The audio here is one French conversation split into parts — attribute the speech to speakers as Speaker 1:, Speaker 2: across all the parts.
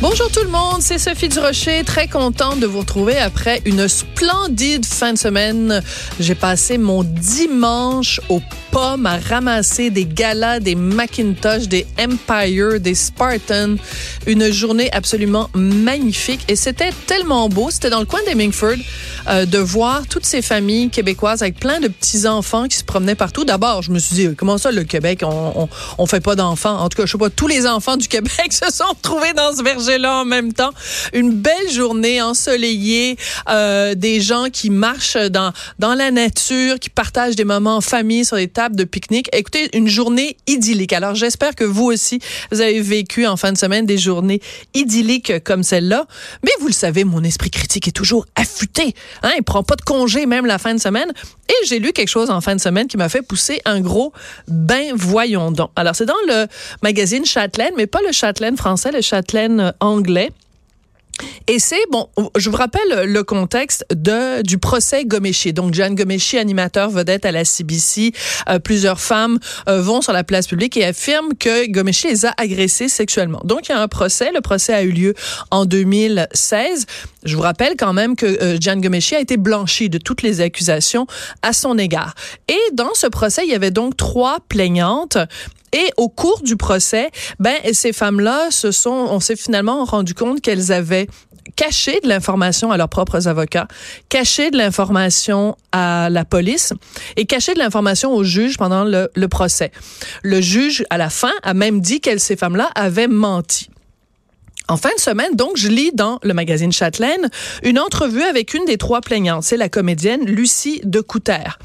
Speaker 1: Bonjour tout le monde, c'est Sophie Durocher, très contente de vous retrouver après une splendide fin de semaine. J'ai passé mon dimanche aux pommes à ramasser des galas, des Macintosh, des Empire, des Spartan. Une journée absolument magnifique et c'était tellement beau. C'était dans le coin d'Hemingford euh, de voir toutes ces familles québécoises avec plein de petits-enfants qui se promenaient partout. D'abord, je me suis dit, comment ça le Québec, on, on, on fait pas d'enfants? En tout cas, je sais pas, tous les enfants du Québec se sont retrouvés dans ce verger là en même temps. Une belle journée ensoleillée, euh, des gens qui marchent dans dans la nature, qui partagent des moments en famille sur des tables de pique-nique. Écoutez, une journée idyllique. Alors j'espère que vous aussi vous avez vécu en fin de semaine des journées idylliques comme celle-là. Mais vous le savez, mon esprit critique est toujours affûté. Hein, il prend pas de congé même la fin de semaine. Et j'ai lu quelque chose en fin de semaine qui m'a fait pousser un gros ben voyons donc. Alors c'est dans le magazine Châtelaine, mais pas le Châtelaine français, le Châtelaine anglais. Et c'est bon, je vous rappelle le contexte de du procès Gomeshi. Donc Jeanne Gomeshi, animateur vedette à la CBC, euh, plusieurs femmes euh, vont sur la place publique et affirment que Gomeshi les a agressées sexuellement. Donc il y a un procès, le procès a eu lieu en 2016. Je vous rappelle quand même que euh, Jeanne Gomeshi a été blanchie de toutes les accusations à son égard. Et dans ce procès, il y avait donc trois plaignantes et au cours du procès, ben ces femmes-là se sont, on s'est finalement rendu compte qu'elles avaient caché de l'information à leurs propres avocats, caché de l'information à la police et caché de l'information au juge pendant le, le procès. Le juge, à la fin, a même dit qu'elles, ces femmes-là, avaient menti. En fin de semaine, donc, je lis dans le magazine Châtelaine une entrevue avec une des trois plaignantes. C'est la comédienne Lucie de Couter.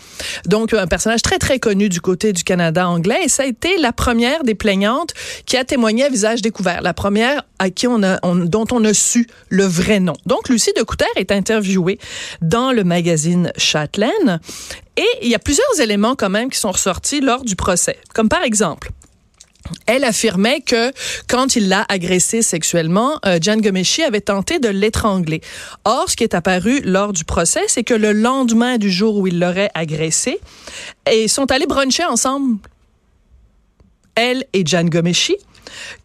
Speaker 1: Donc, un personnage très, très connu du côté du Canada anglais. Et ça a été la première des plaignantes qui a témoigné à visage découvert. La première à qui on a, dont on a su le vrai nom. Donc, Lucie de Couter est interviewée dans le magazine Châtelaine. Et il y a plusieurs éléments quand même qui sont ressortis lors du procès. Comme par exemple, elle affirmait que quand il l'a agressée sexuellement, euh, Jan Gomeshi avait tenté de l'étrangler. Or, ce qui est apparu lors du procès, c'est que le lendemain du jour où il l'aurait agressée, ils sont allés bruncher ensemble, elle et Jan Gomeshi,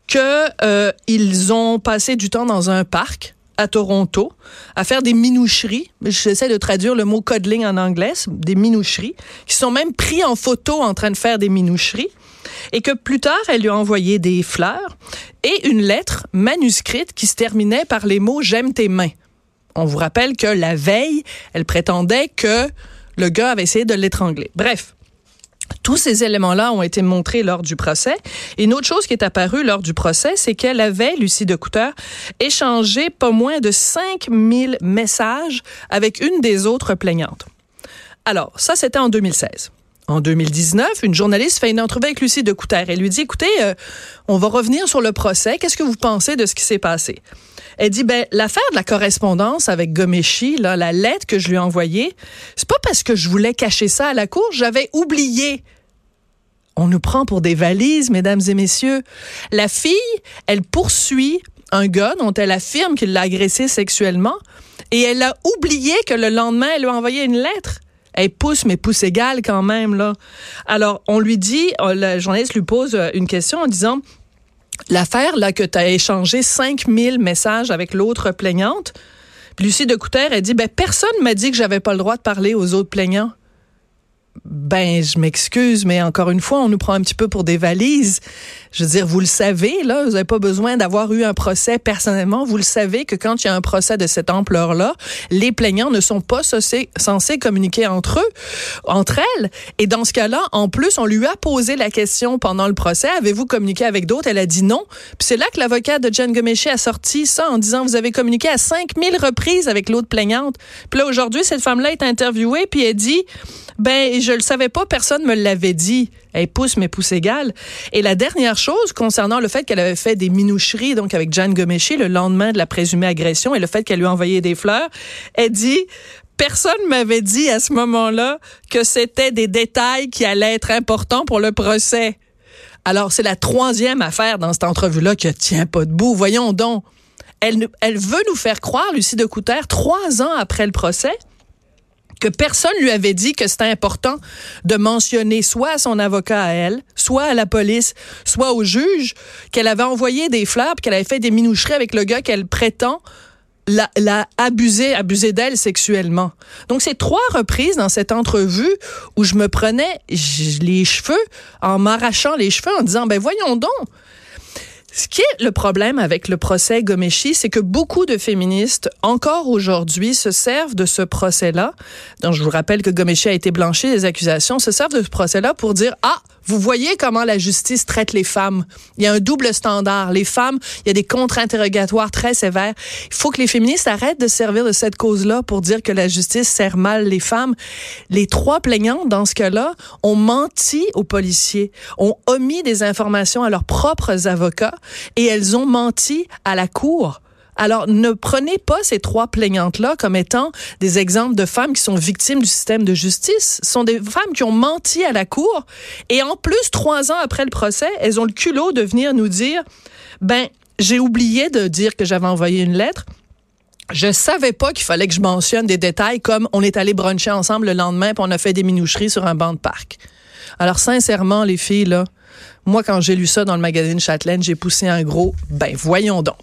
Speaker 1: que euh, ils ont passé du temps dans un parc à Toronto à faire des minoucheries. J'essaie de traduire le mot cuddling en anglais, des minoucheries, qui sont même pris en photo en train de faire des minoucheries et que plus tard, elle lui a envoyé des fleurs et une lettre manuscrite qui se terminait par les mots J'aime tes mains. On vous rappelle que la veille, elle prétendait que le gars avait essayé de l'étrangler. Bref. Tous ces éléments-là ont été montrés lors du procès. Et une autre chose qui est apparue lors du procès, c'est qu'elle avait, Lucie de Couteur, échangé pas moins de 5000 messages avec une des autres plaignantes. Alors, ça, c'était en 2016 en 2019, une journaliste fait une entrevue avec Lucie de Couter. Elle lui dit, écoutez, euh, on va revenir sur le procès. Qu'est-ce que vous pensez de ce qui s'est passé? Elle dit, ben, l'affaire de la correspondance avec Gomeshi, là, la lettre que je lui ai envoyée, c'est pas parce que je voulais cacher ça à la cour, j'avais oublié. On nous prend pour des valises, mesdames et messieurs. La fille, elle poursuit un gars dont elle affirme qu'il l'a agressé sexuellement et elle a oublié que le lendemain, elle lui a envoyé une lettre. Elle pousse, mais pousse égale quand même. Alors, on lui dit, euh, le journaliste lui pose euh, une question en disant, l'affaire, là, que tu as échangé 5000 messages avec l'autre plaignante, Lucie de Couter, elle dit, ben, personne m'a dit que j'avais pas le droit de parler aux autres plaignants. Ben, je m'excuse, mais encore une fois, on nous prend un petit peu pour des valises. Je veux dire, vous le savez, là, vous n'avez pas besoin d'avoir eu un procès personnellement. Vous le savez que quand il y a un procès de cette ampleur-là, les plaignants ne sont pas censés, communiquer entre eux, entre elles. Et dans ce cas-là, en plus, on lui a posé la question pendant le procès, avez-vous communiqué avec d'autres? Elle a dit non. Puis c'est là que l'avocat de Jen Gomeshi a sorti ça en disant, vous avez communiqué à 5000 reprises avec l'autre plaignante. Puis là, aujourd'hui, cette femme-là est interviewée, puis elle dit, ben, je le savais pas, personne me l'avait dit. Elle pousse, mais pousse égale. Et la dernière chose concernant le fait qu'elle avait fait des minoucheries, donc avec Jan Gomeshi, le lendemain de la présumée agression, et le fait qu'elle lui a envoyé des fleurs, elle dit, personne m'avait dit à ce moment-là que c'était des détails qui allaient être importants pour le procès. Alors, c'est la troisième affaire dans cette entrevue-là qui tient pas debout. Voyons donc. Elle, elle veut nous faire croire, Lucie de Couter, trois ans après le procès, que personne lui avait dit que c'était important de mentionner soit à son avocat à elle, soit à la police, soit au juge, qu'elle avait envoyé des fleurs, qu'elle avait fait des minoucheries avec le gars qu'elle prétend l'a, l'a abusé, abusé d'elle sexuellement. Donc, c'est trois reprises dans cette entrevue où je me prenais les cheveux en m'arrachant les cheveux en disant, ben voyons donc, ce qui est le problème avec le procès Gomeshi, c'est que beaucoup de féministes, encore aujourd'hui, se servent de ce procès-là. Donc, je vous rappelle que Gomeshi a été blanchi des accusations, se servent de ce procès-là pour dire, ah, vous voyez comment la justice traite les femmes. Il y a un double standard. Les femmes, il y a des contre-interrogatoires très sévères. Il faut que les féministes arrêtent de servir de cette cause-là pour dire que la justice sert mal les femmes. Les trois plaignants, dans ce cas-là, ont menti aux policiers, ont omis des informations à leurs propres avocats et elles ont menti à la cour. Alors, ne prenez pas ces trois plaignantes-là comme étant des exemples de femmes qui sont victimes du système de justice. Ce sont des femmes qui ont menti à la cour. Et en plus, trois ans après le procès, elles ont le culot de venir nous dire, ben, j'ai oublié de dire que j'avais envoyé une lettre. Je savais pas qu'il fallait que je mentionne des détails comme on est allé bruncher ensemble le lendemain puis on a fait des minoucheries sur un banc de parc. Alors sincèrement les filles là, moi quand j'ai lu ça dans le magazine Châtelaine, j'ai poussé un gros ben voyons donc.